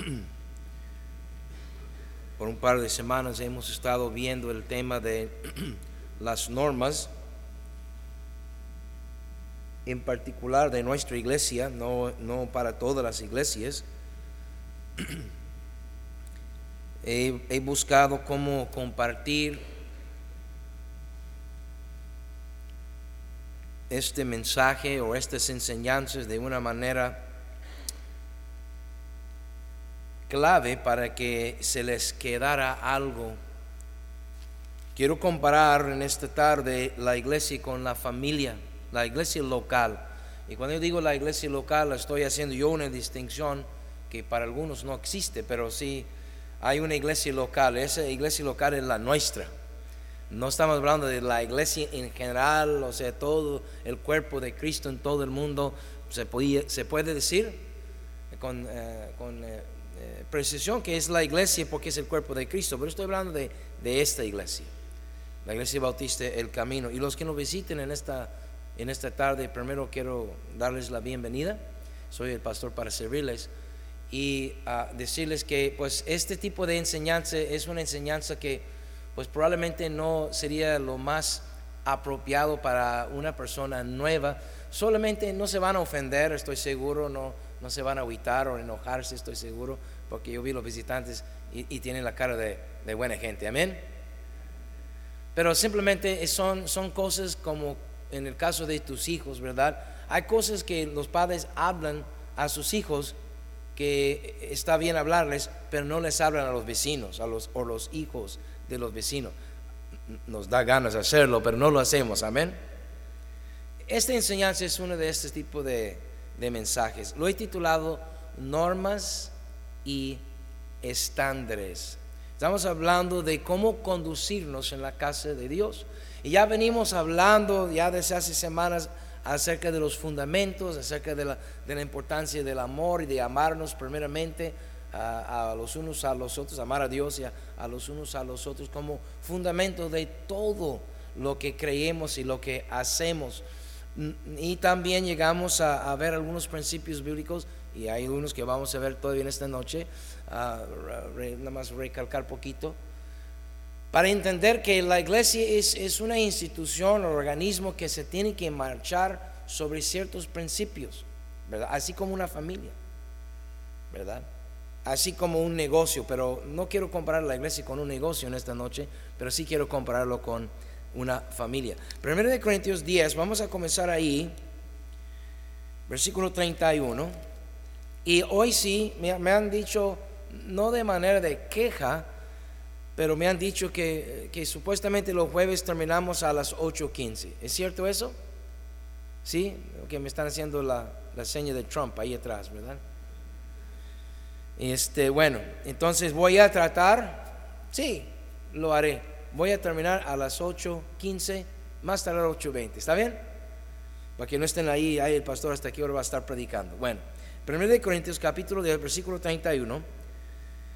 por un par de semanas hemos estado viendo el tema de las normas, en particular de nuestra iglesia, no, no para todas las iglesias. He, he buscado cómo compartir este mensaje o estas enseñanzas de una manera clave para que se les quedara algo. Quiero comparar en esta tarde la iglesia con la familia, la iglesia local. Y cuando yo digo la iglesia local, estoy haciendo yo una distinción que para algunos no existe, pero sí hay una iglesia local. Esa iglesia local es la nuestra. No estamos hablando de la iglesia en general, o sea, todo el cuerpo de Cristo en todo el mundo. Se, puede decir con, eh, con eh, eh, precisión que es la iglesia porque es el cuerpo de Cristo, pero estoy hablando de, de esta iglesia, la iglesia bautista El Camino. Y los que nos visiten en esta, en esta tarde, primero quiero darles la bienvenida. Soy el pastor para servirles y uh, decirles que pues este tipo de enseñanza es una enseñanza que pues probablemente no sería lo más apropiado para una persona nueva. Solamente no se van a ofender, estoy seguro, no, no se van a agüitar o enojarse, estoy seguro, porque yo vi los visitantes y, tienen la cara de, de, buena gente, amén. Pero simplemente son, son cosas como en el caso de tus hijos, ¿verdad? Hay cosas que los padres hablan a sus hijos que está bien hablarles, pero no les hablan a los vecinos a los, o los hijos de los vecinos. Nos da ganas de hacerlo, pero no lo hacemos, amén. Esta enseñanza es uno de este tipo de, de mensajes. Lo he titulado Normas y Estándares. Estamos hablando de cómo conducirnos en la casa de Dios. Y ya venimos hablando ya desde hace semanas acerca de los fundamentos, acerca de la, de la importancia del amor y de amarnos primeramente a, los unos a los otros, amar a Dios y a, los unos a los otros como fundamento de todo lo que creemos y lo que hacemos. Y también llegamos a, ver algunos principios bíblicos y hay unos que vamos a ver todavía esta noche, nada más recalcar poquito para entender que la iglesia es, una institución o organismo que se tiene que marchar sobre ciertos principios, ¿verdad? Así como una familia, ¿verdad? Así como un negocio, pero no quiero comparar la iglesia con un negocio en esta noche, pero sí quiero compararlo con una familia. Primero de Corintios 10, vamos a comenzar ahí, versículo 31. Y hoy sí me han dicho, no de manera de queja, pero me han dicho que, supuestamente los jueves terminamos a las 8.15. ¿Es cierto eso? Sí, que me están haciendo la, la seña de Trump ahí atrás, ¿verdad? Este, bueno, entonces voy a tratar, sí, lo haré. Voy a terminar a las 8.15, más tarde a las 8.20. ¿Está bien? Para que no estén ahí, ahí el pastor hasta aquí hora va a estar predicando. Bueno, 1 Corintios capítulo del versículo 31.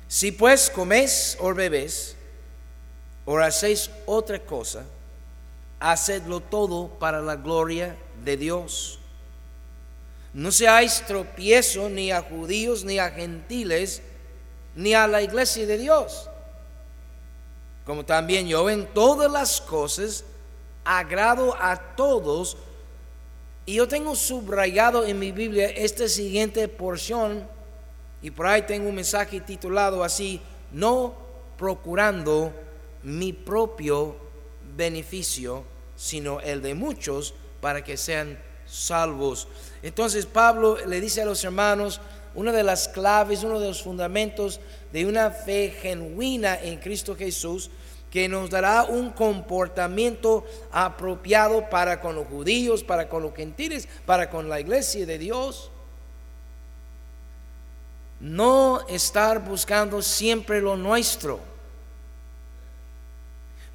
Si pues coméis o bebéis o hacéis otra cosa, hacedlo todo para la gloria de Dios. No seáis tropiezo ni a judíos, ni a gentiles, ni a la iglesia de Dios. Como también yo en todas las cosas agrado a todos. Y yo tengo subrayado en mi Biblia esta siguiente porción y por ahí tengo un mensaje titulado así, no procurando mi propio beneficio, sino el de muchos para que sean salvos. Entonces Pablo le dice a los hermanos, una de las claves, uno de los fundamentos de una fe genuina en Cristo Jesús, que nos dará un comportamiento apropiado para con los judíos, para con los gentiles, para con la iglesia de Dios no estar buscando siempre lo nuestro.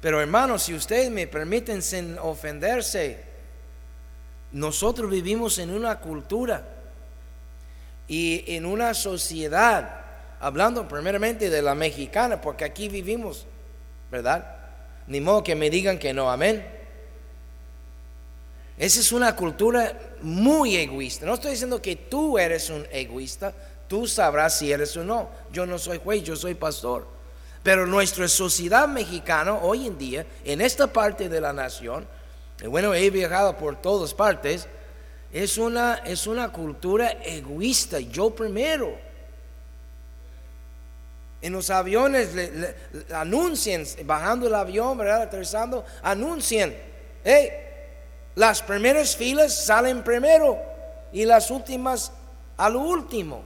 Pero hermanos, si ustedes me permiten sin ofenderse, nosotros vivimos en una cultura y en una sociedad, hablando primeramente de la mexicana, porque aquí vivimos, ¿verdad? Ni modo que me digan que no, amén. Esa es una cultura muy egoísta. No estoy diciendo que tú eres un egoísta, Tú sabrás si eres o no. Yo no soy juez, yo soy pastor. Pero nuestra sociedad mexicana hoy en día, en esta parte de la nación, bueno, he viajado por todas partes, es una, es una cultura egoísta, yo primero. En los aviones le, anuncian, bajando el avión, ¿verdad? aterrizando, anuncian, hey, las primeras filas salen primero y las últimas a lo último.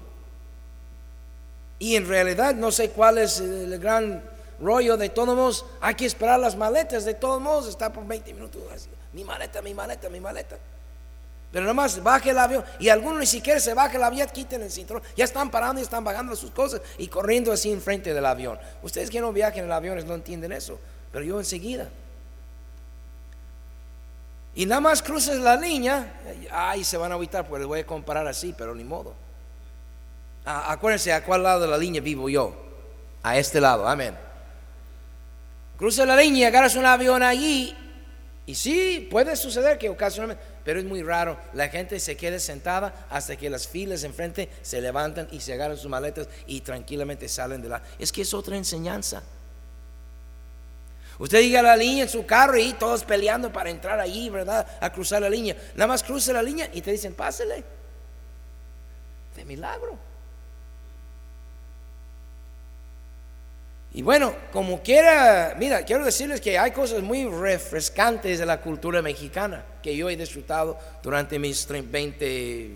Y en realidad no sé cuál es el gran rollo de todos modos. Hay que esperar las maletas, de todos modos está por 20 minutos. Mi maleta, mi maleta, mi maleta. Pero nomás baje el avión y algunos ni siquiera se baja el avión, quiten el cinturón. Ya están parando y están bajando sus cosas y corriendo así enfrente del avión. Ustedes que no viajen en aviones no entienden eso, pero yo enseguida. Y nada más cruces la línea, ay, se van a evitar, pues les voy a comparar así, pero ni modo. Acuérdense a cuál lado de la línea vivo yo. A este lado, amén. Cruza la línea y agarras un avión allí. Y sí, puede suceder que ocasionalmente pero es muy raro. La gente se quede sentada hasta que las filas enfrente se levantan y se agarran sus maletas y tranquilamente salen de la. Es que es otra enseñanza. Usted llega a la línea en su carro y todos peleando para entrar allí, ¿verdad? A cruzar la línea. Nada más cruza la línea y te dicen, pásele. De milagro. Y bueno, como quiera, mira, quiero decirles que hay cosas muy refrescantes de la cultura mexicana que yo he disfrutado durante mis 20,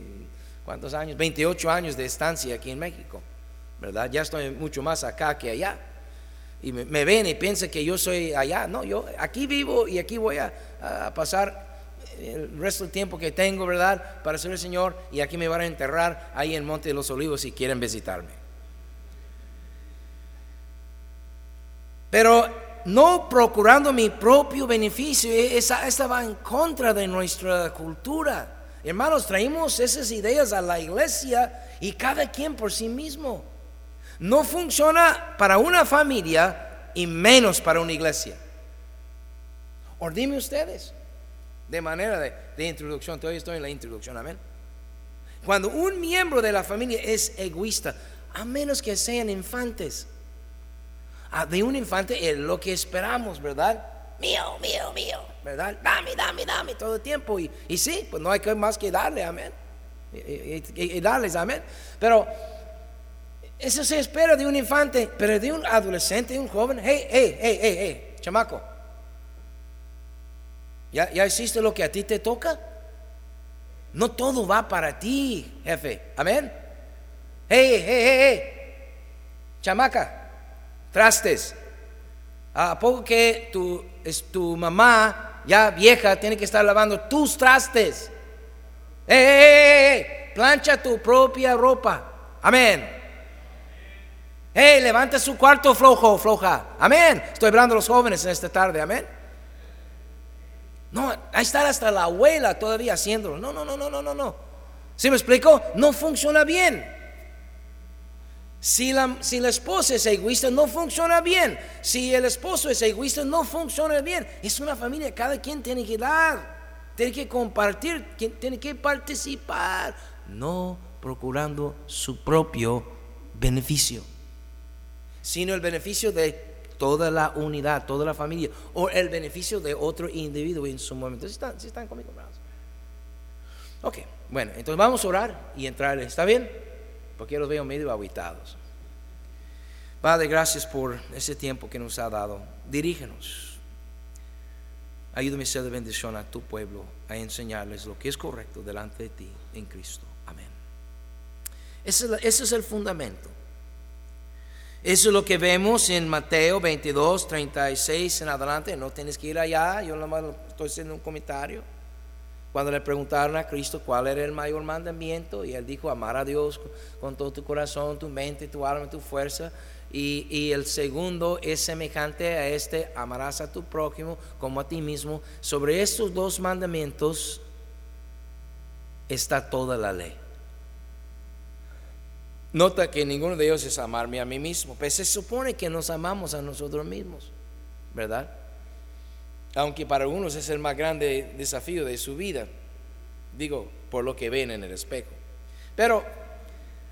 ¿cuántos años? 28 años de estancia aquí en México, ¿verdad? Ya estoy mucho más acá que allá. Y me, ven y piensan que yo soy allá. No, yo aquí vivo y aquí voy a, a pasar el resto del tiempo que tengo, ¿verdad? Para ser el Señor y aquí me van a enterrar ahí en Monte de los Olivos si quieren visitarme. Pero no procurando mi propio beneficio, e-, esa, esa va en contra de nuestra cultura. Hermanos, traemos esas ideas a la iglesia y cada quien por sí mismo. No funciona para una familia y menos para una iglesia. O dime ustedes, de manera de, de introducción, todavía estoy en la introducción, amén. Cuando un miembro de la familia es egoísta, a menos que sean infantes, de un infante es lo que esperamos, ¿verdad? Mío, mío, mío, ¿verdad? Dame, dame, dame todo el tiempo. Y, y sí, pues no hay más que darle, amén. Y, darles, amén. Pero eso se espera de un infante, pero de un adolescente, de un joven. Hey, hey, hey, hey, hey, chamaco. ¿Ya, ¿Ya hiciste lo que a ti te toca? No todo va para ti, jefe. Amén. Hey, hey, hey, hey. Chamaca, trastes. ¿A poco que tu, es tu mamá, ya vieja, tiene que estar lavando tus trastes? ¡Eh, Plancha tu propia ropa. Amén. ¡Eh, levanta su cuarto flojo, floja! Amén. Estoy hablando a los jóvenes en esta tarde. Amén. No, ahí está hasta la abuela todavía haciéndolo. No, no, no, no, no, no, no. ¿Sí me explico? No funciona bien. Si la, si esposa es egoísta, no funciona bien. Si el esposo es egoísta, no funciona bien. Es una familia, cada quien tiene que dar, tiene que compartir, tiene que participar, no procurando su propio beneficio, sino el beneficio de toda la unidad, toda la familia, o el beneficio de otro individuo en su momento. ¿Sí están, están conmigo? Ok, bueno, entonces vamos a orar y entrar. ¿Está bien? Porque los veo medio aguitados. Padre, gracias por ese tiempo que nos ha dado. Dirígenos. Ayúdame a ser de bendición a tu pueblo, a enseñarles lo que es correcto delante de ti en Cristo. Amén. Ese es, el fundamento. Eso es lo que vemos en Mateo 22, 36 en adelante. No tienes que ir allá, yo nada más estoy haciendo un comentario. Cuando le preguntaron a Cristo cuál era el mayor mandamiento, y él dijo, amar a Dios con todo tu corazón, tu mente, tu alma, tu fuerza. Y, y, el segundo es semejante a este, amarás a tu prójimo como a ti mismo. Sobre estos dos mandamientos está toda la ley. Nota que ninguno de ellos es amarme a mí mismo, pues se supone que nos amamos a nosotros mismos, ¿verdad? Aunque para algunos es el más grande desafío de su vida, digo, por lo que ven en el espejo. Pero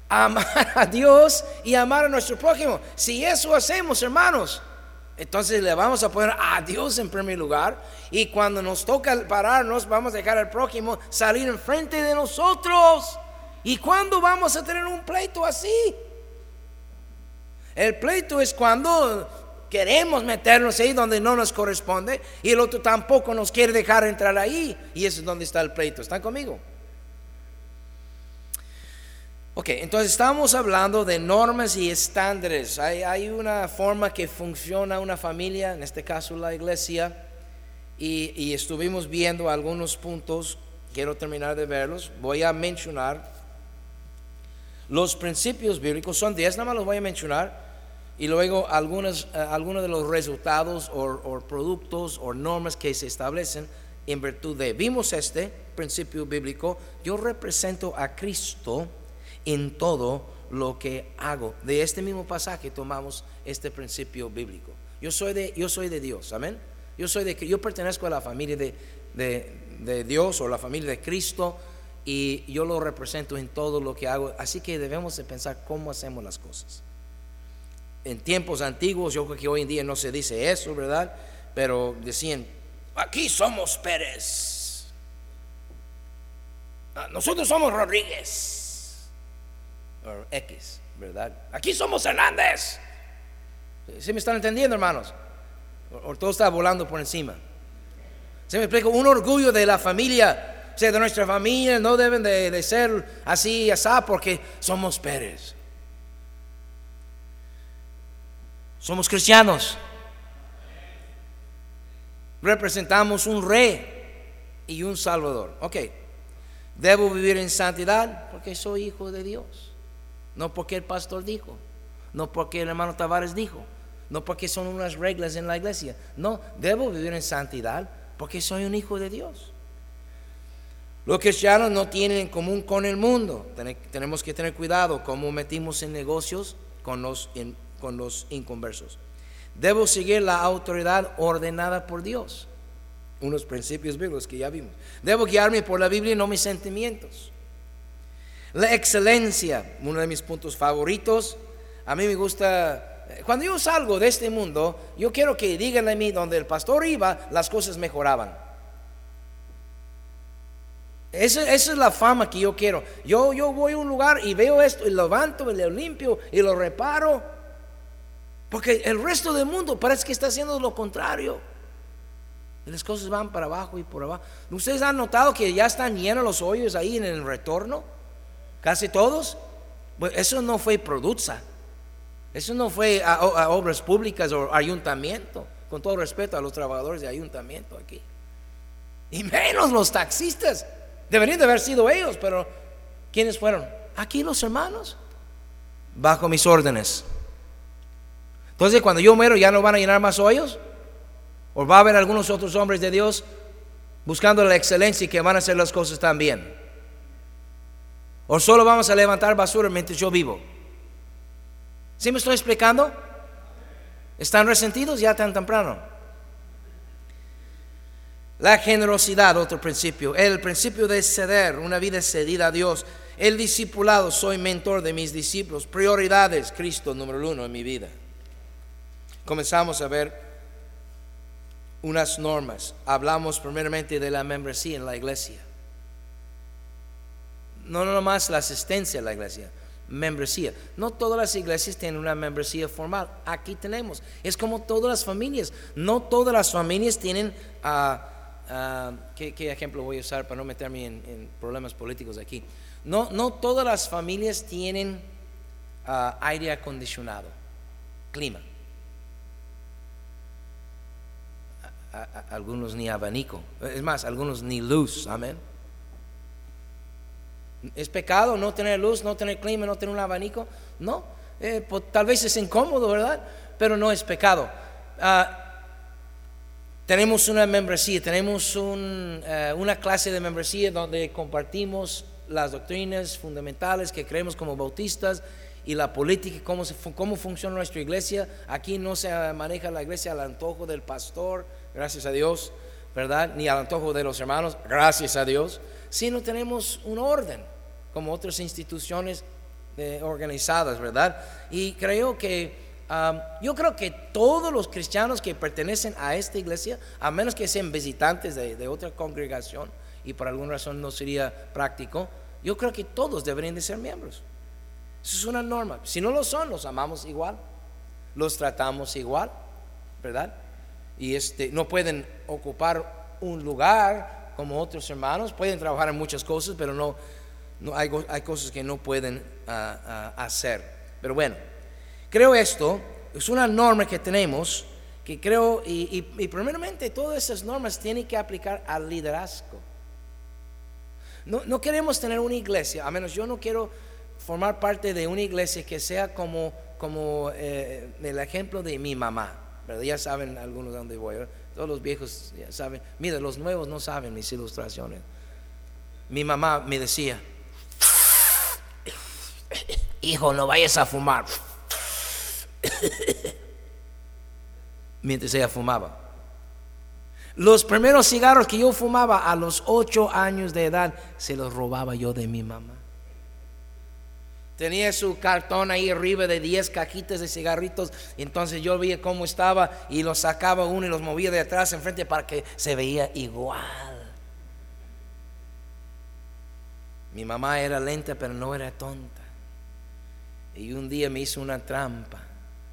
amar a Dios y amar a nuestro prójimo. Si eso hacemos, hermanos, entonces le vamos a poner a Dios en primer lugar y cuando nos toca pararnos, vamos a dejar al prójimo salir enfrente de nosotros. ¿Y cuándo vamos a tener un pleito así? El pleito es cuando queremos meternos ahí donde no nos corresponde y el otro tampoco nos quiere dejar entrar ahí. Y eso es donde está el pleito. ¿Están conmigo? Ok, entonces estamos hablando de normas y estándares. Hay, una forma que funciona una familia, en este caso la iglesia, y, estuvimos viendo algunos puntos, quiero terminar de verlos, voy a mencionar los principios bíblicos, son 10, nada más los voy a mencionar, y luego algunos, eh, algunos de los resultados o, productos o normas que se establecen en virtud de, vimos este principio bíblico, yo represento a Cristo, en todo lo que hago. De este mismo pasaje tomamos este principio bíblico. Yo soy de, yo soy de Dios, amén. Yo soy de yo pertenezco a la familia de, de, Dios o la familia de Cristo y yo lo represento en todo lo que hago. Así que debemos de pensar cómo hacemos las cosas. En tiempos antiguos, yo creo que hoy en día no se dice eso, ¿verdad? Pero decían, aquí somos Pérez. Ah, nosotros somos Rodríguez. X, ¿verdad? Aquí somos Hernández. ¿Sí me están entendiendo, hermanos? O, todo está volando por encima. ¿Se me explica? Un orgullo de la familia, o sea, de nuestra familia, no deben de, ser así, así, porque somos Pérez. Somos cristianos. Representamos un rey y un salvador. Ok, debo vivir en santidad porque soy hijo de Dios. No porque el pastor dijo, no porque el hermano Tavares dijo, no porque son unas reglas en la iglesia. No, debo vivir en santidad porque soy un hijo de Dios. Los cristianos no tienen en común con el mundo. Tenemos que tener cuidado cómo metimos en negocios con los, con los inconversos. Debo seguir la autoridad ordenada por Dios. Unos principios bíblicos que ya vimos. Debo guiarme por la Biblia y no mis sentimientos. La excelencia, uno de mis puntos favoritos. A mí me gusta, cuando yo salgo de este mundo, yo quiero que digan a mí donde el pastor iba, las cosas mejoraban. Esa, es la fama que yo quiero. Yo, yo voy a un lugar y veo esto y levanto y lo limpio y lo reparo. Porque el resto del mundo parece que está haciendo lo contrario. Y las cosas van para abajo y por abajo. ¿Ustedes han notado que ya están llenos los hoyos ahí en el retorno? casi todos, pues eso no fue produza, eso no fue a, obras públicas o ayuntamiento, con todo respeto a los trabajadores de ayuntamiento aquí. Y menos los taxistas, deberían de haber sido ellos, pero ¿quiénes fueron? Aquí los hermanos, bajo mis órdenes. Entonces cuando yo muero ya no van a llenar más hoyos, o va a haber algunos otros hombres de Dios buscando la excelencia y que van a hacer las cosas tan bien. ¿O solo vamos a levantar basura mientras yo vivo? ¿Sí me estoy explicando? ¿Están resentidos ya tan temprano? La generosidad, otro principio. El principio de ceder, una vida cedida a Dios. El discipulado, soy mentor de mis discípulos. Prioridades, Cristo número uno en mi vida. Comenzamos a ver unas normas. Hablamos primeramente de la membresía en la iglesia no nomás la asistencia a la iglesia, membresía. No todas las iglesias tienen una membresía formal. Aquí tenemos. Es como todas las familias. No todas las familias tienen... Ah, ah, ¿qué, ejemplo voy a usar para no meterme en, problemas políticos aquí? No, no todas las familias tienen ah, aire acondicionado, clima. Algunos ni abanico. Es más, algunos ni luz. Amén. ¿Es pecado no tener luz, no tener clima, no tener un abanico? No, eh, pues, tal vez es incómodo, ¿verdad? Pero no es pecado. Ah, tenemos una membresía, tenemos eh, una clase de membresía donde compartimos las doctrinas fundamentales que creemos como bautistas y la política, cómo, cómo funciona nuestra iglesia. Aquí no se maneja la iglesia al antojo del pastor, gracias a Dios, ¿verdad? Ni al antojo de los hermanos, gracias a Dios, sino tenemos un orden como otras instituciones eh, organizadas, ¿verdad? Y creo que, um, yo creo que todos los cristianos que pertenecen a esta iglesia, a menos que sean visitantes de, otra congregación y por alguna razón no sería práctico, yo creo que todos deberían de ser miembros. Eso es una norma. Si no lo son, los amamos igual, los tratamos igual, ¿verdad? Y este, no pueden ocupar un lugar como otros hermanos, pueden trabajar en muchas cosas, pero no, no hay, hay cosas que no pueden ah, ah, hacer. Pero bueno, creo esto es una norma que tenemos que creo, y, y, primeramente todas esas normas tienen que aplicar al liderazgo. No, no, queremos tener una iglesia, a menos yo no quiero formar parte de una iglesia que sea como, como eh, el ejemplo de mi mamá. ¿Verdad? Ya saben algunos de dónde voy. Todos los viejos ya saben. Mira, los nuevos no saben mis ilustraciones. Mi mamá me decía, hijo, no vayas a fumar. Mientras ella fumaba. Los primeros cigarros que yo fumaba a los ocho años de edad, se los robaba yo de mi mamá. Tenía su cartón ahí arriba de 10 cajitas de cigarritos. Y entonces yo veía cómo estaba y los sacaba uno y los movía de atrás enfrente para que se veía igual. Mi mamá era lenta pero no era tonta. Y un día me hizo una trampa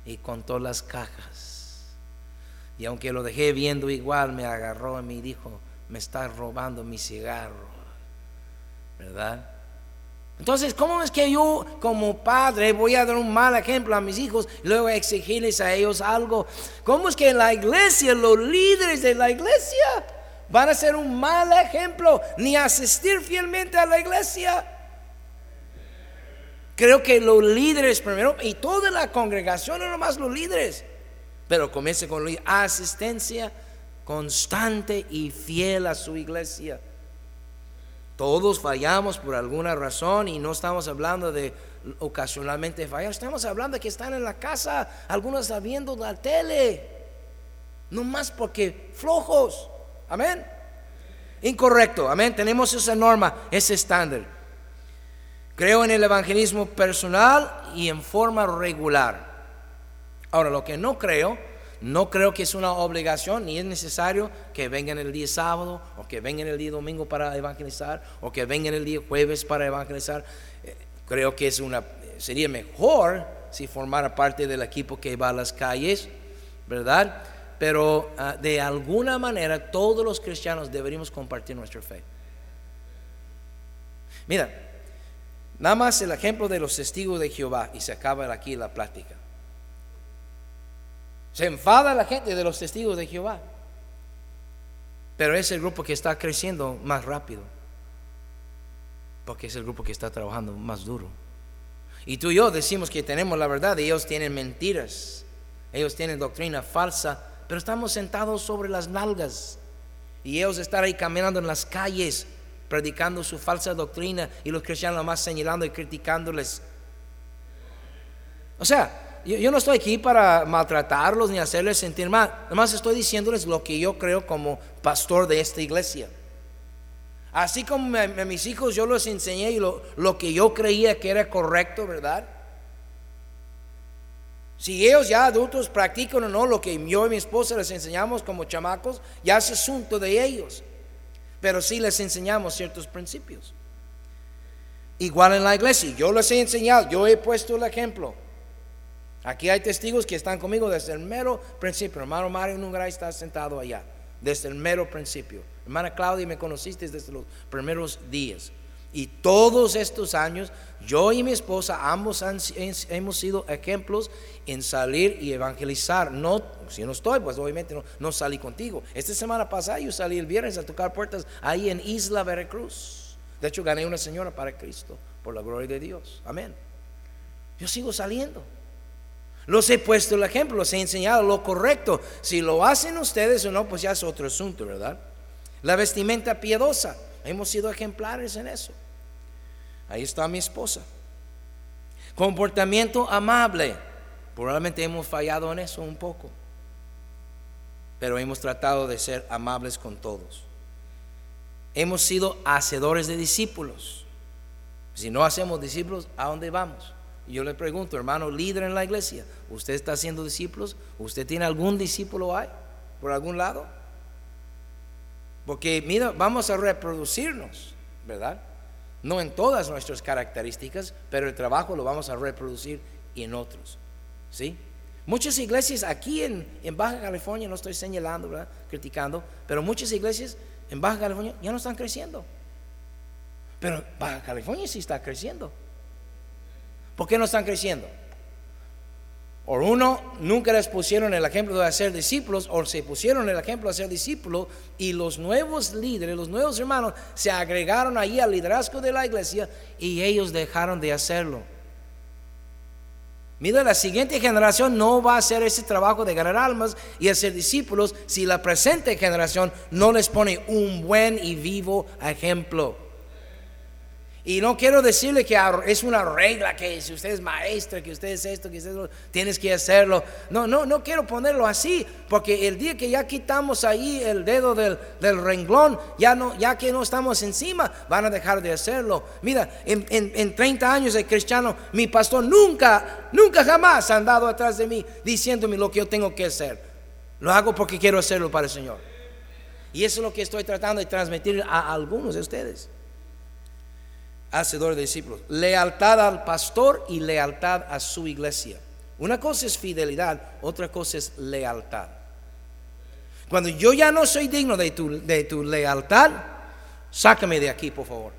y contó las cajas. Y aunque lo dejé viendo igual, me agarró y me dijo, me estás robando mi cigarro. ¿Verdad? Entonces, ¿cómo es que yo como padre voy a dar un mal ejemplo a mis hijos y luego exigirles a ellos algo? ¿Cómo es que la iglesia, los líderes de la iglesia van a ser un mal ejemplo ni asistir fielmente a la iglesia? Creo que los líderes primero y toda la congregación, no nomás los líderes, pero comience con la asistencia constante y fiel a su iglesia. Todos fallamos por alguna razón y no estamos hablando de ocasionalmente fallar, estamos hablando de que están en la casa, algunos están viendo la tele, no más porque flojos, amén. Incorrecto, amén. Tenemos esa norma, ese estándar. Creo en el evangelismo personal y en forma regular. Ahora, lo que no creo no creo que es una obligación ni es necesario que vengan el día sábado o que vengan el día domingo para evangelizar o que vengan el día jueves para evangelizar. Eh, creo que es una sería mejor si formara parte del equipo que va a las calles, ¿verdad? Pero ah, de alguna manera todos los cristianos deberíamos compartir nuestra fe. Mira, nada más el ejemplo de los testigos de Jehová y se acaba aquí la plática. Se enfada la gente de los testigos de Jehová. Pero es el grupo que está creciendo más rápido. Porque es el grupo que está trabajando más duro. Y tú y yo decimos que tenemos la verdad y ellos tienen mentiras. Ellos tienen doctrina falsa. Pero estamos sentados sobre las nalgas. Y ellos están ahí caminando en las calles predicando su falsa doctrina y los cristianos más señalando y criticándoles. O sea, yo, no estoy aquí para maltratarlos ni hacerles sentir mal. Nada más estoy diciéndoles lo que yo creo como pastor de esta iglesia. Así como a, mis hijos yo les enseñé lo, lo que yo creía que era correcto, ¿verdad? Si ellos ya adultos practican o no lo que yo y mi esposa les enseñamos como chamacos, ya es asunto de ellos. Pero sí les enseñamos ciertos principios. Igual en la iglesia, yo les he enseñado, yo he puesto el ejemplo. Aquí hay testigos que están conmigo desde el mero principio. Hermano Mario Nungaray está sentado allá, desde el mero principio. Hermana Claudia, me conociste desde los primeros días. Y todos estos años, yo y mi esposa, ambos hemos sido ejemplos en salir y evangelizar. No, si no estoy, pues obviamente no, no, salí contigo. Esta semana pasada yo salí el viernes a tocar puertas ahí en Isla Veracruz. De hecho, gané una señora para Cristo, por la gloria de Dios. Amén. Yo sigo saliendo. Los he puesto el ejemplo, los he enseñado lo correcto. Si lo hacen ustedes o no, pues ya es otro asunto, ¿verdad? La vestimenta piadosa, hemos sido ejemplares en eso. Ahí está mi esposa. Comportamiento amable, probablemente hemos fallado en eso un poco, pero hemos tratado de ser amables con todos. Hemos sido hacedores de discípulos. Si no hacemos discípulos, ¿a dónde vamos? Yo le pregunto, hermano líder en la iglesia, ¿usted está haciendo discípulos? ¿Usted tiene algún discípulo ahí? ¿Por algún lado? Porque mira, vamos a reproducirnos, ¿verdad? No en todas nuestras características, pero el trabajo lo vamos a reproducir en otros. ¿Sí? Muchas iglesias aquí en, en, Baja California, no estoy señalando, ¿verdad? criticando, pero muchas iglesias en Baja California ya no están creciendo. Pero Baja California sí está creciendo. ¿Por qué no están creciendo? O uno, nunca les pusieron el ejemplo de hacer discípulos, o se pusieron el ejemplo de hacer discípulos, y los nuevos líderes, los nuevos hermanos, se agregaron ahí al liderazgo de la iglesia y ellos dejaron de hacerlo. Mira, la siguiente generación no va a hacer ese trabajo de ganar almas y hacer discípulos si la presente generación no les pone un buen y vivo ejemplo. Y no quiero decirle que es una regla que si usted es maestra, que usted es esto, que usted tienes que hacerlo. No, no, no quiero ponerlo así, porque el día que ya quitamos ahí el dedo del, renglón, ya, no, ya que no estamos encima, van a dejar de hacerlo. Mira, en, en 30 años de cristiano, mi pastor nunca, nunca jamás ha andado atrás de mí diciéndome lo que yo tengo que hacer. Lo hago porque quiero hacerlo para el Señor. Y eso es lo que estoy tratando de transmitir a algunos de ustedes hacedor de discípulos. Lealtad al pastor y lealtad a su iglesia. Una cosa es fidelidad, otra cosa es lealtad. Cuando yo ya no soy digno de tu, de tu lealtad, sácame de aquí, por favor.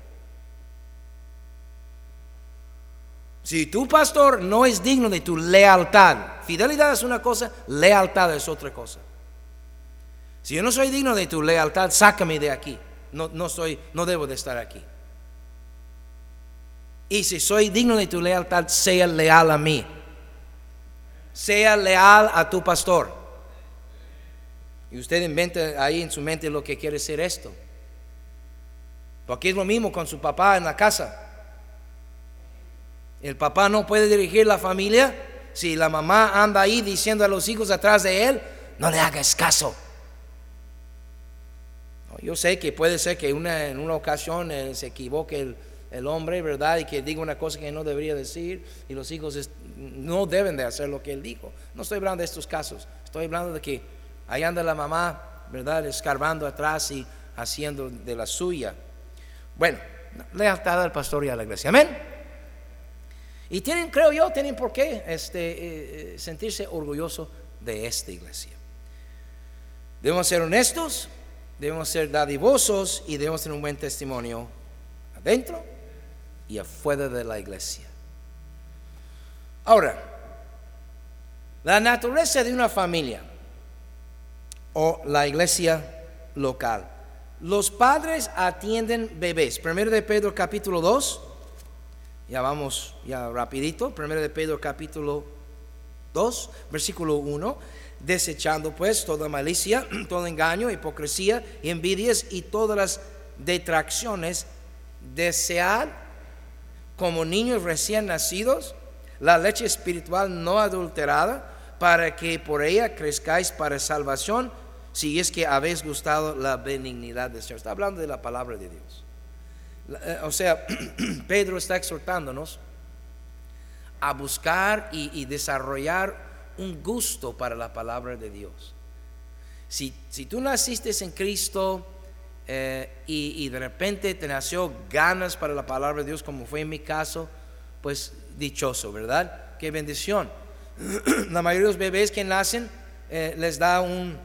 Si tu pastor no es digno de tu lealtad, fidelidad es una cosa, lealtad es otra cosa. Si yo no soy digno de tu lealtad, sácame de aquí. No, no, soy, no debo de estar aquí. Y si soy digno de tu lealtad, sea leal a mí. Sea leal a tu pastor. Y usted inventa ahí en su mente lo que quiere ser esto. Porque es lo mismo con su papá en la casa. El papá no puede dirigir la familia si la mamá anda ahí diciendo a los hijos atrás de él, no le hagas caso. yo sé que puede ser que una, en una ocasión eh, se equivoque el, el hombre, ¿verdad? Y que diga una cosa que no debería decir y los hijos no deben de hacer lo que él dijo. No estoy hablando de estos casos, estoy hablando de que ahí anda la mamá, ¿verdad? Escarbando atrás y haciendo de la suya. Bueno, lealtad al pastor y a la iglesia. Amén. Y tienen, creo yo, tienen por qué este, eh, eh, sentirse orgulloso de esta iglesia. Debemos ser honestos, debemos ser dadivosos y debemos tener un buen testimonio adentro y afuera de la iglesia. Ahora, la naturaleza de una familia o la iglesia local. Los padres atienden bebés. Primero de Pedro capítulo 2. Ya vamos, ya rapidito. Primero de Pedro capítulo 2, versículo 1. Desechando pues toda malicia, todo engaño, hipocresía, envidias y todas las detracciones, desead como niños recién nacidos la leche espiritual no adulterada, para que por ella crezcáis para salvación, si es que habéis gustado la benignidad del Señor. Está hablando de la palabra de Dios. Eh, o sea, Pedro está exhortándonos a buscar y, desarrollar un gusto para la palabra de Dios. Si, si tú naciste en Cristo, eh, y, de repente te nació ganas para la palabra de Dios, como fue en mi caso, pues dichoso, ¿verdad? Qué bendición. la mayoría de los bebés que nacen eh, les da un,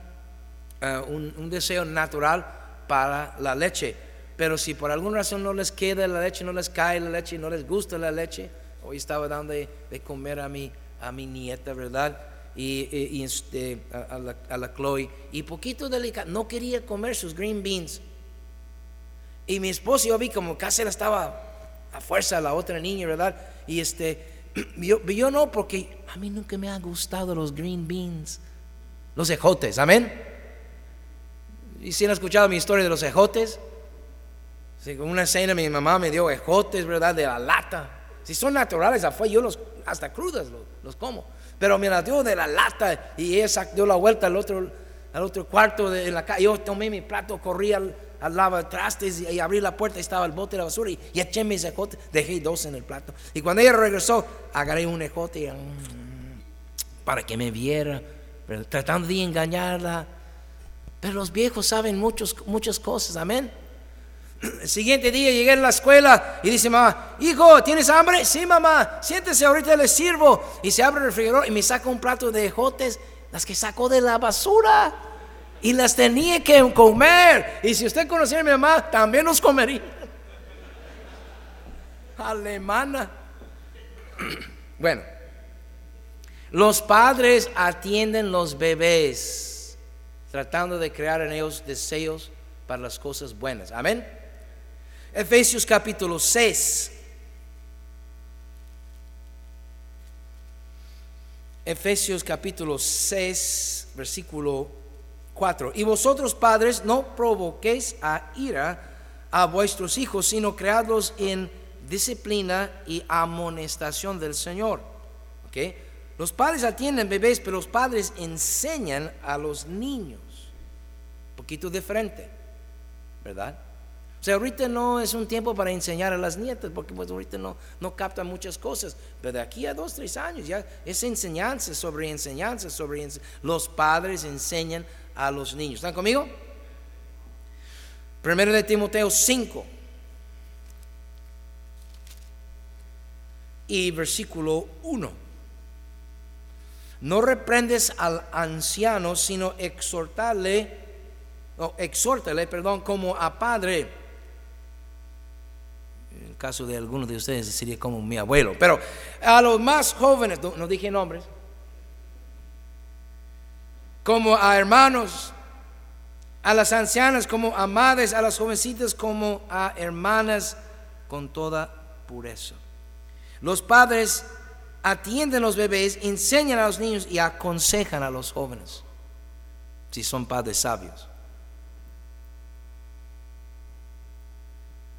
eh, un, un, deseo natural para la leche. Pero si por alguna razón no les queda la leche, no les cae la leche, no les gusta la leche, hoy estaba dando de, comer a mi, a mi nieta, ¿verdad? Y, este, a, la, a, la, Chloe, y poquito delicado, no quería comer sus green beans. Y mi esposo, yo vi como casi la estaba a fuerza la otra niña, ¿verdad? Y este, yo, yo no, porque a mí nunca me han gustado los green beans, los ejotes, amén. ¿Y si han escuchado mi historia de los ejotes? Sí, una cena mi mamá me dio ejotes, ¿verdad? De la lata. Si son naturales afuera, yo los, hasta crudas los, como. Pero me la dio de la lata y ella dio la vuelta al otro, al otro cuarto de la calle. Yo tomé mi plato, corrí al lava trastes y, abrí la puerta y estaba el bote de la basura y, eché mis ejotes, dejé dos en el plato. Y cuando ella regresó, agarré un ejote y, mm, para que me viera, tratando de engañarla. Pero los viejos saben muchos, muchas cosas, amén. El siguiente día llegué a la escuela y dice mamá, hijo, ¿tienes hambre? Sí, mamá, siéntese, ahorita le sirvo. Y se abre el refrigerador y me saca un plato de ejotes, las que sacó de la basura. Y las tenía que comer. Y si usted conociera a mi mamá, también los comería. Alemana. Bueno, los padres atienden los bebés, tratando de crear en ellos deseos para las cosas buenas. Amén. Efesios capítulo 6. Efesios capítulo 6, versículo 4. Y vosotros padres no provoquéis a ira a vuestros hijos, sino creadlos en disciplina y amonestación del Señor. ¿Okay? Los padres atienden bebés, pero los padres enseñan a los niños. Un poquito diferente, ¿verdad? O sea, ahorita no es un tiempo para enseñar a las nietas, porque pues ahorita no, no captan muchas cosas. Pero de aquí a dos, tres años ya es enseñanza sobre enseñanza sobre Los padres enseñan a los niños. ¿Están conmigo? Primero de Timoteo 5. Y versículo 1. No reprendes al anciano, sino exhortarle, o exhórtale, perdón, como a padre caso de algunos de ustedes sería como mi abuelo. Pero a los más jóvenes, no, dije nombres, como a hermanos, a las ancianas como a madres, a las jovencitas como a hermanas con toda pureza. Los padres atienden a los bebés, enseñan a los niños y aconsejan a los jóvenes, si son padres sabios.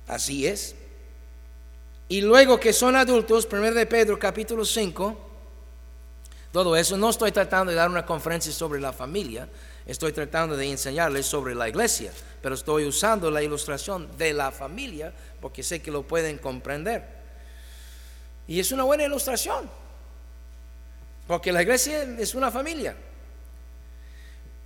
Así es. Y luego que son adultos, 1 de Pedro capítulo 5, todo eso, no estoy tratando de dar una conferencia sobre la familia, estoy tratando de enseñarles sobre la iglesia, pero estoy usando la ilustración de la familia porque sé que lo pueden comprender. Y es una buena ilustración, porque la iglesia es una familia.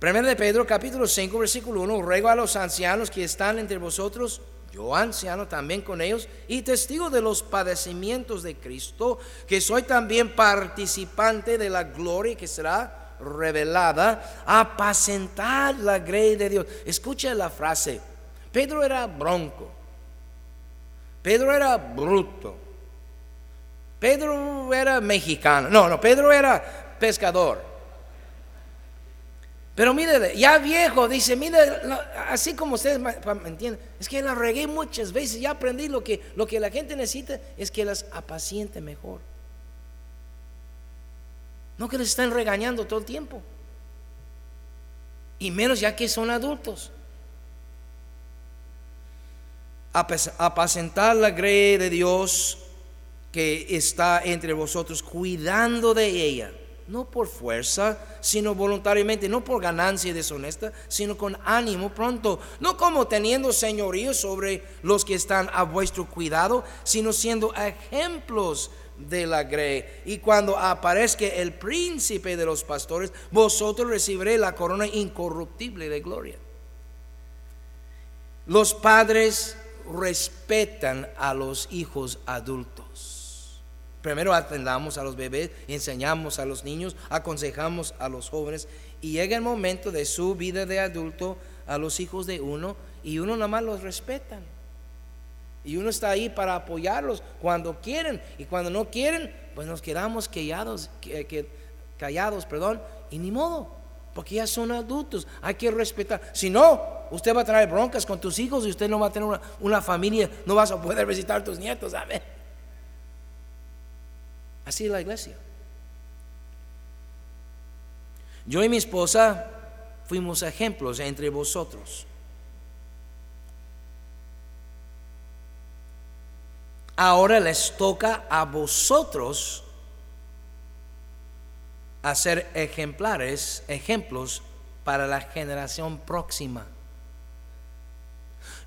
1 de Pedro capítulo 5 versículo 1, ruego a los ancianos que están entre vosotros yo anciano también con ellos y testigo de los padecimientos de Cristo, que soy también participante de la gloria que será revelada, apacentar la grey de Dios. Escucha la frase, Pedro era bronco, Pedro era bruto, Pedro era mexicano, no, no, Pedro era pescador. Pero mire, ya viejo, dice, mire, así como ustedes me entienden, es que la regué muchas veces, ya aprendí lo que, lo que la gente necesita es que las apaciente mejor. No que les estén regañando todo el tiempo. Y menos ya que son adultos. Apacentar la grey de Dios que está entre vosotros, cuidando de ella no por fuerza, sino voluntariamente, no por ganancia deshonesta, sino con ánimo pronto, no como teniendo señorío sobre los que están a vuestro cuidado, sino siendo ejemplos de la grey. Y cuando aparezca el príncipe de los pastores, vosotros recibiréis la corona incorruptible de gloria. Los padres respetan a los hijos adultos. Primero atendamos a los bebés, enseñamos a los niños, aconsejamos a los jóvenes y llega el momento de su vida de adulto a los hijos de uno y uno nada más los respetan. Y uno está ahí para apoyarlos cuando quieren y cuando no quieren, pues nos quedamos callados, callados, perdón, y ni modo, porque ya son adultos, hay que respetar. Si no, usted va a traer broncas con tus hijos y usted no va a tener una, una familia, no vas a poder visitar a tus nietos, a ver. Así la iglesia. Yo y mi esposa fuimos ejemplos entre vosotros. Ahora les toca a vosotros hacer ejemplares, ejemplos para la generación próxima.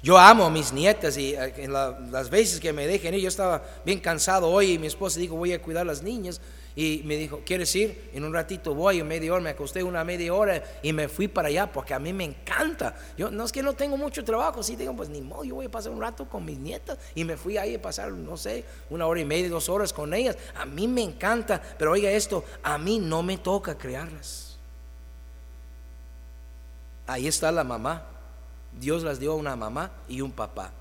Yo amo a mis nietas y eh, las veces que me dejen ir, yo estaba bien cansado hoy y mi esposa dijo, voy a cuidar a las niñas. Y me dijo, ¿quieres ir? En un ratito voy, en media hora, me acosté una media hora y me fui para allá porque a mí me encanta. Yo no es que no tengo mucho trabajo, sí digo, pues ni modo, yo voy a pasar un rato con mis nietas y me fui ahí a pasar, no sé, una hora y media, dos horas con ellas. A mí me encanta, pero oiga esto, a mí no me toca criarlas. Ahí está la mamá. Dios las dio a una mamá y un papá.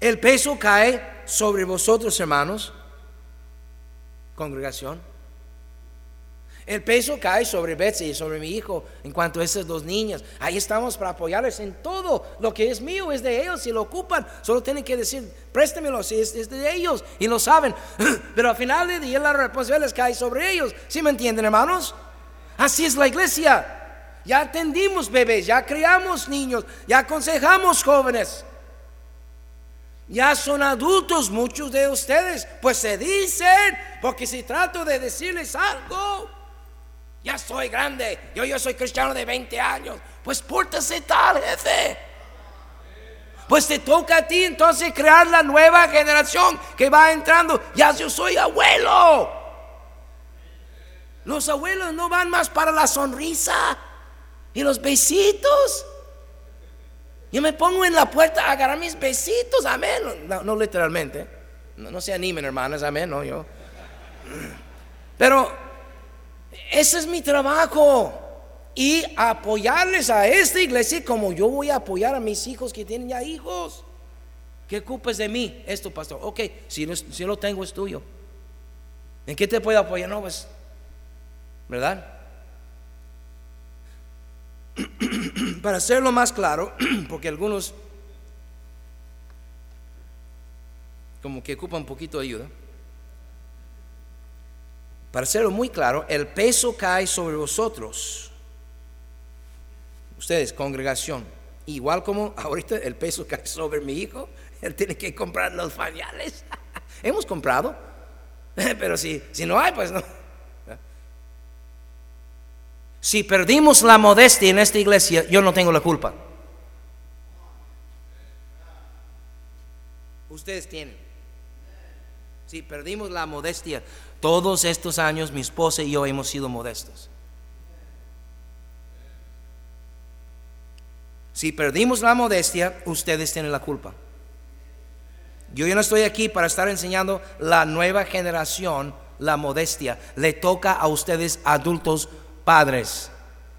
El peso cae sobre vosotros, hermanos, congregación. El peso cae sobre Betsy y sobre mi hijo en cuanto a esas dos niñas. Ahí estamos para apoyarles en todo. Lo que es mío es de ellos. Si lo ocupan, solo tienen que decir, préstemelo, si es, es de ellos. Y lo saben. Pero al final del día la responsabilidad les cae sobre ellos. ¿Sí me entienden, hermanos? Así es la iglesia. Ya atendimos bebés, ya criamos niños, ya aconsejamos jóvenes. Ya son adultos muchos de ustedes, pues se dicen, porque si trato de decirles algo, ya soy grande, yo, yo soy cristiano de 20 años, pues pórtase tal, jefe. Pues te toca a ti entonces crear la nueva generación que va entrando. Ya yo soy abuelo. Los abuelos no van más para la sonrisa y los besitos. Yo me pongo en la puerta a agarrar mis besitos, amén. No, literalmente. No, se animen, hermanas, amén. No, yo. Pero ese es mi trabajo. Y apoyarles a esta iglesia como yo voy a apoyar a mis hijos que tienen ya hijos. ¿Qué ocupes de mí? Esto, pastor. Ok, si, no si lo tengo es tuyo. ¿En qué te puedo apoyar? No, pues, ¿verdad? Para hacerlo más claro, porque algunos como que ocupan un poquito de ayuda. Para hacerlo muy claro, el peso cae sobre vosotros. Ustedes, congregación. Igual como ahorita el peso cae sobre mi hijo, él tiene que comprar los pañales. Hemos comprado, pero si, si no hay, pues no. Si perdimos la modestia en esta iglesia, yo no tengo la culpa. Ustedes tienen. Si perdimos la modestia, todos estos años mi esposa y yo hemos sido modestos. Si perdimos la modestia, ustedes tienen la culpa. Yo ya no estoy aquí para estar enseñando la nueva generación la modestia. Le toca a ustedes adultos padres.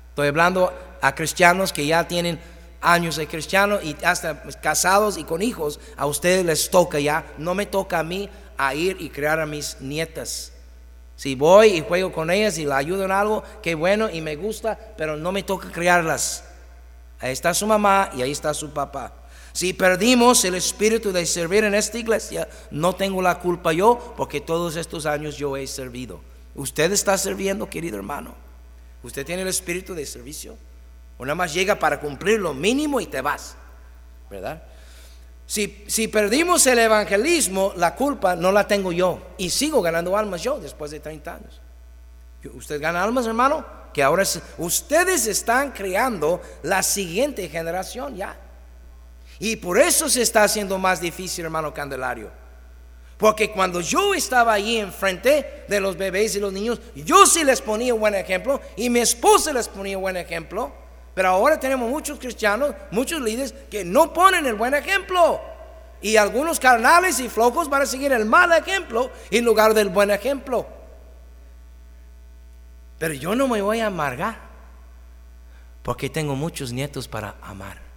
Estoy hablando a cristianos que ya tienen años de cristiano y hasta casados y con hijos. A ustedes les toca ya. No me toca a mí a ir y crear a mis nietas. Si voy y juego con ellas y la ayudo en algo, qué bueno y me gusta, pero no me toca criarlas. Ahí está su mamá y ahí está su papá. Si perdimos el espíritu de servir en esta iglesia, no tengo la culpa yo, porque todos estos años yo he servido. ¿Usted está sirviendo, querido hermano? ¿Usted tiene el espíritu de servicio? O nada más llega para cumplir lo mínimo y te vas, ¿verdad? Si, si perdimos el evangelismo, la culpa no la tengo yo. Y sigo ganando almas yo después de 30 años. ¿Usted gana almas, hermano? Que ahora es- ustedes están creando la siguiente generación ya. Y por eso se está haciendo más difícil, hermano Candelario. Porque cuando yo estaba ahí enfrente de los bebés y los niños, yo sí les ponía buen ejemplo y mi esposa les ponía buen ejemplo. Pero ahora tenemos muchos cristianos, muchos líderes que no ponen el buen ejemplo. Y algunos carnales y flojos van a seguir el mal ejemplo en lugar del buen ejemplo. Pero yo no me voy a amargar porque tengo muchos nietos para amar.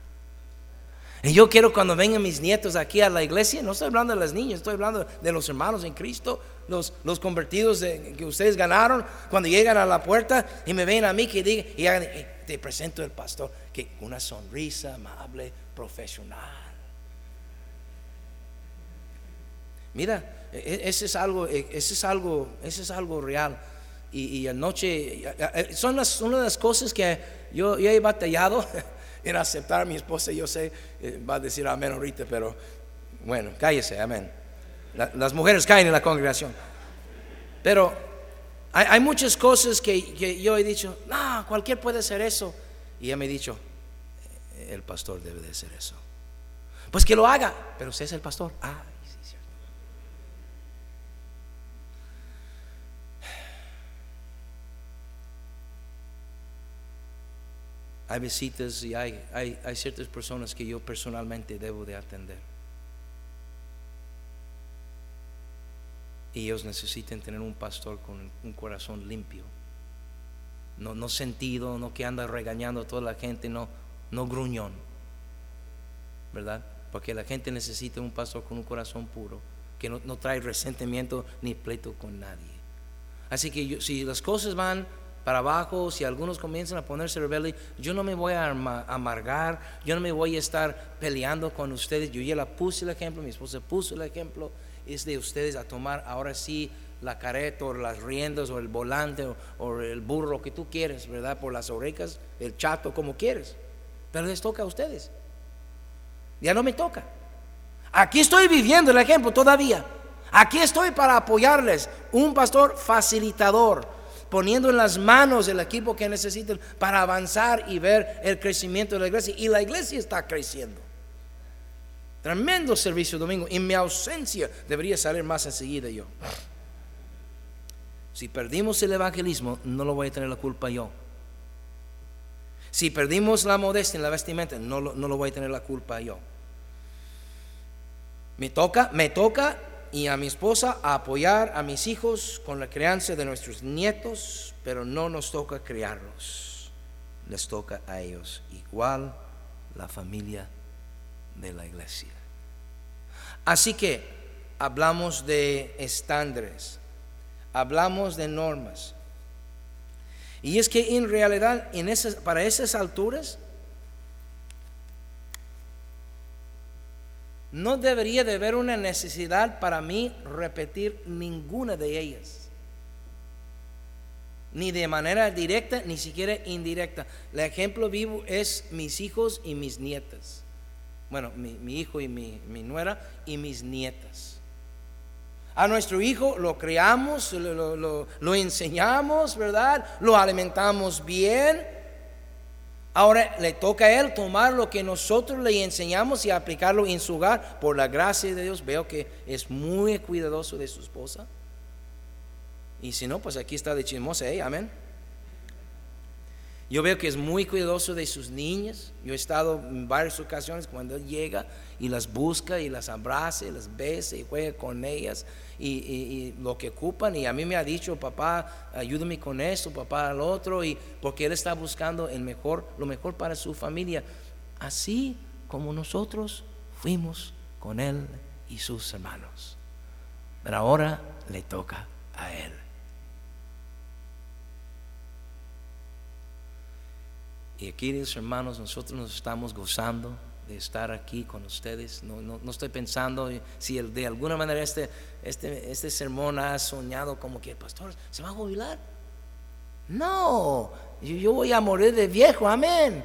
Y yo quiero cuando vengan mis nietos aquí a la iglesia, no estoy hablando de las niñas, estoy hablando de los hermanos en Cristo, los, los convertidos que ustedes ganaron, cuando llegan a la puerta y me ven a mí que digan, y "Eh, te presento el pastor, que una sonrisa amable, profesional. Mira, e- e- ese es algo, e- ese es algo, ese es algo real. Y, y anoche, son las, una de las cosas que yo, yo he batallado en aceptar a mi esposa. Yo sé, eh, va a decir amén ahorita, pero bueno, cállese, amén. La- las mujeres caen en la congregación. Pero hay, hay muchas cosas que, que yo he dicho, no, cualquier puede hacer eso. Y ella me ha dicho, el pastor debe de hacer eso. Pues que lo haga, pero usted es el pastor. Ah, sí, cierto. Hay visitas y hay, ciertas personas que yo personalmente debo de atender. Y ellos necesitan tener un pastor con un corazón limpio. No, no sentido, no que anda regañando a toda la gente, no, no gruñón. ¿Verdad? Porque la gente necesita un pastor con un corazón puro, que no, no trae resentimiento ni pleito con nadie. Así que si las cosas van para abajo, si algunos comienzan a ponerse rebeldes, yo no me voy a amargar, yo no me voy a estar peleando con ustedes. Yo ya la puse el ejemplo, mi esposa puso el ejemplo, es de ustedes a tomar ahora sí la careta o las riendas o el volante o, el burro que tú quieres, ¿verdad? Por las orejas, el chato, como quieres. Pero les toca a ustedes. Ya no me toca. Aquí estoy viviendo el ejemplo todavía. Aquí estoy para apoyarles. Un pastor facilitador, poniendo en las manos el equipo que necesiten para avanzar y ver el crecimiento de la iglesia. Y la iglesia está creciendo. Tremendo servicio domingo. En mi ausencia debería salir más enseguida yo. Si perdimos el evangelismo, no lo voy a tener la culpa yo. Si perdimos la modestia en la vestimenta, no no lo voy a tener la culpa yo. Me toca, me toca y a mi esposa a apoyar a mis hijos con la crianza de nuestros nietos, pero no nos toca criarlos. Les toca a ellos igual la familia de la iglesia. Así que hablamos de estándares, hablamos de normas. Y es que en realidad en esas, para esas alturas no debería de haber una necesidad para mí repetir ninguna de ellas. Ni de manera directa, ni siquiera indirecta. El ejemplo vivo es mis hijos y mis nietas. Bueno, mi, hijo y mi, nuera y mis nietas. A nuestro hijo lo creamos, lo, lo enseñamos, ¿verdad? Lo alimentamos bien Ahora le toca a él tomar lo que nosotros le enseñamos y aplicarlo en su hogar. Por la gracia de Dios veo que es muy cuidadoso de su esposa. Y si no, pues aquí está de chismosa, ¿eh? amén. Yo veo que es muy cuidadoso de sus niñas. Yo he estado en varias ocasiones cuando él llega y las busca y las abraza y las besa y juega con ellas y, lo que ocupan. Y a mí me ha dicho, papá, ayúdame con esto, papá al otro, y porque él está buscando el mejor, lo mejor para su familia. Así como nosotros fuimos con él y sus hermanos. Pero ahora le toca a él. Y aquí, hermanos, nosotros nos estamos gozando estar aquí con ustedes. No, no, estoy pensando si de alguna manera este, este, este sermón ha soñado como que el pastor se va a jubilar. No, yo, voy a morir de viejo, amén.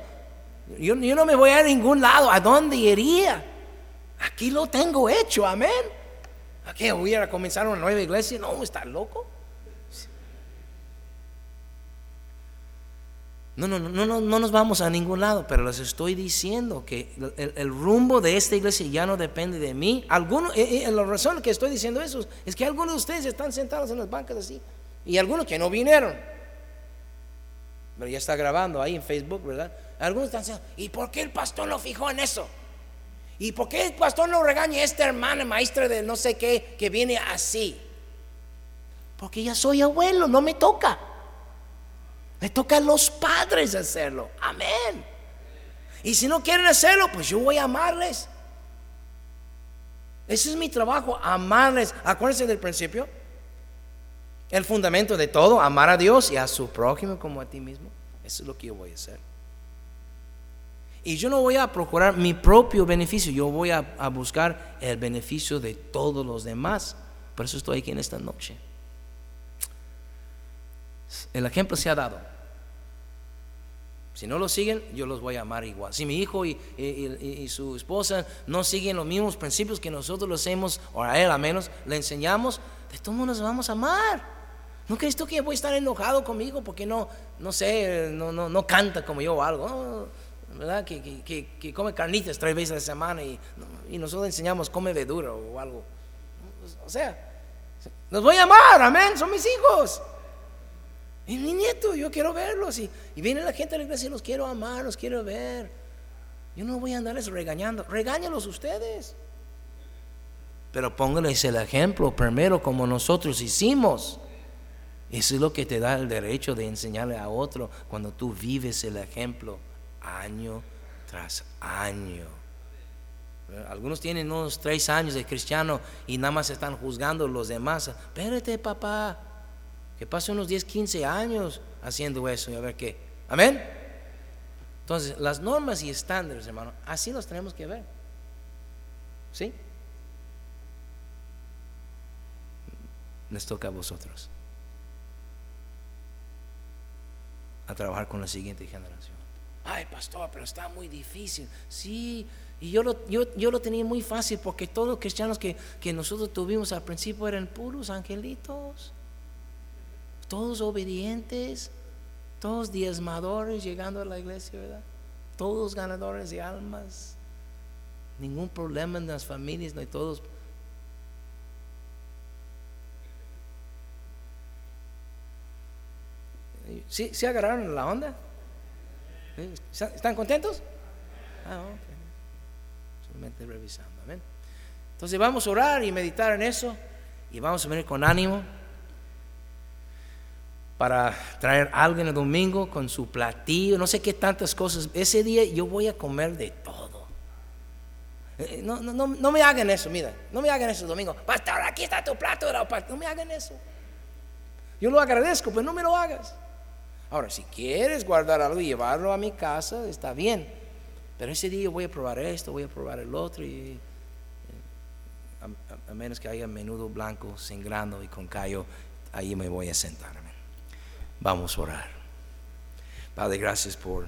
Yo, yo, no me voy a ningún lado. ¿A dónde iría? Aquí lo tengo hecho, amén. ¿A qué voy a comenzar una nueva iglesia? No, está loco. No, no, no, no, no nos vamos a ningún lado, pero les estoy diciendo que el, rumbo de esta iglesia ya no depende de mí. Algunos, eh, eh, la razón que estoy diciendo eso es que algunos de ustedes están sentados en las bancas así y algunos que no vinieron. Pero ya está grabando ahí en Facebook, ¿verdad? Algunos están diciendo, ¿y por qué el pastor no fijó en eso? ¿Y por qué el pastor no regaña a esta hermana maestra de no sé qué que viene así? Porque ya soy abuelo, no me toca. Le toca a los padres hacerlo. Amén. Y si no quieren hacerlo, pues yo voy a amarles. Ese es mi trabajo, amarles. Acuérdense del principio. El fundamento de todo, amar a Dios y a su prójimo como a ti mismo. Eso es lo que yo voy a hacer. Y yo no voy a procurar mi propio beneficio, yo voy a, a buscar el beneficio de todos los demás. Por eso estoy aquí en esta noche. El ejemplo se ha dado. Si no lo siguen, yo los voy a amar igual. Si mi hijo y, su esposa no siguen los mismos principios que nosotros los hemos, o a él al menos, le enseñamos, de todos nos vamos a amar. ¿No crees tú que voy a estar enojado conmigo porque no, no sé, no, no, no canta como yo o algo? ¿verdad? Que, que, come carnitas tres veces a la semana y, y nosotros enseñamos come verdura o algo. O sea, los voy a amar, amén, son mis hijos. Y mi nieto, yo quiero verlos. Y, y viene la gente a la iglesia y los quiero amar, los quiero ver. Yo no voy a andarles regañando, regáñalos ustedes. Pero pónganles el ejemplo primero como nosotros hicimos. Eso es lo que te da el derecho de enseñarle a otro cuando tú vives el ejemplo año tras año. Algunos tienen unos tres años de cristiano y nada más están juzgando los demás. Espérate, papá, que pase unos 10, 15 años haciendo eso y a ver qué. Amén. Entonces, las normas y estándares, hermano, así los tenemos que ver. ¿Sí? Les toca a vosotros. a trabajar con la siguiente generación. Ay, pastor, pero está muy difícil. Sí, y yo lo, yo, yo lo tenía muy fácil porque todos los cristianos que, que nosotros tuvimos al principio eran puros angelitos, todos obedientes, todos diezmadores llegando a la iglesia, ¿verdad? Todos ganadores de almas, ningún problema en las familias, no hay todos ¿Sí, ¿Sí agarraron la onda? ¿Están contentos? Ah, ok. Solamente revisando. Amén. Entonces vamos a orar y meditar en eso y vamos a venir con ánimo para traer a alguien el domingo con su platillo, no sé qué tantas cosas. Ese día yo voy a comer de todo. Eh, no, no, no, no me hagan eso, mira, no me hagan eso el domingo. Pastor, aquí está tu plato, no me hagan eso. Yo lo agradezco, pero no me lo hagas. Ahora, si quieres guardar algo y llevarlo a mi casa, está bien. Pero ese día voy a probar esto, voy a probar el otro, y, eh, a, menos que haya menudo blanco sin grano y con callo, ahí me voy a sentar. Vamos a orar. Padre, gracias por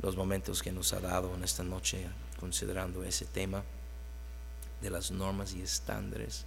los momentos que nos ha dado en esta noche, considerando ese tema de las normas y estándares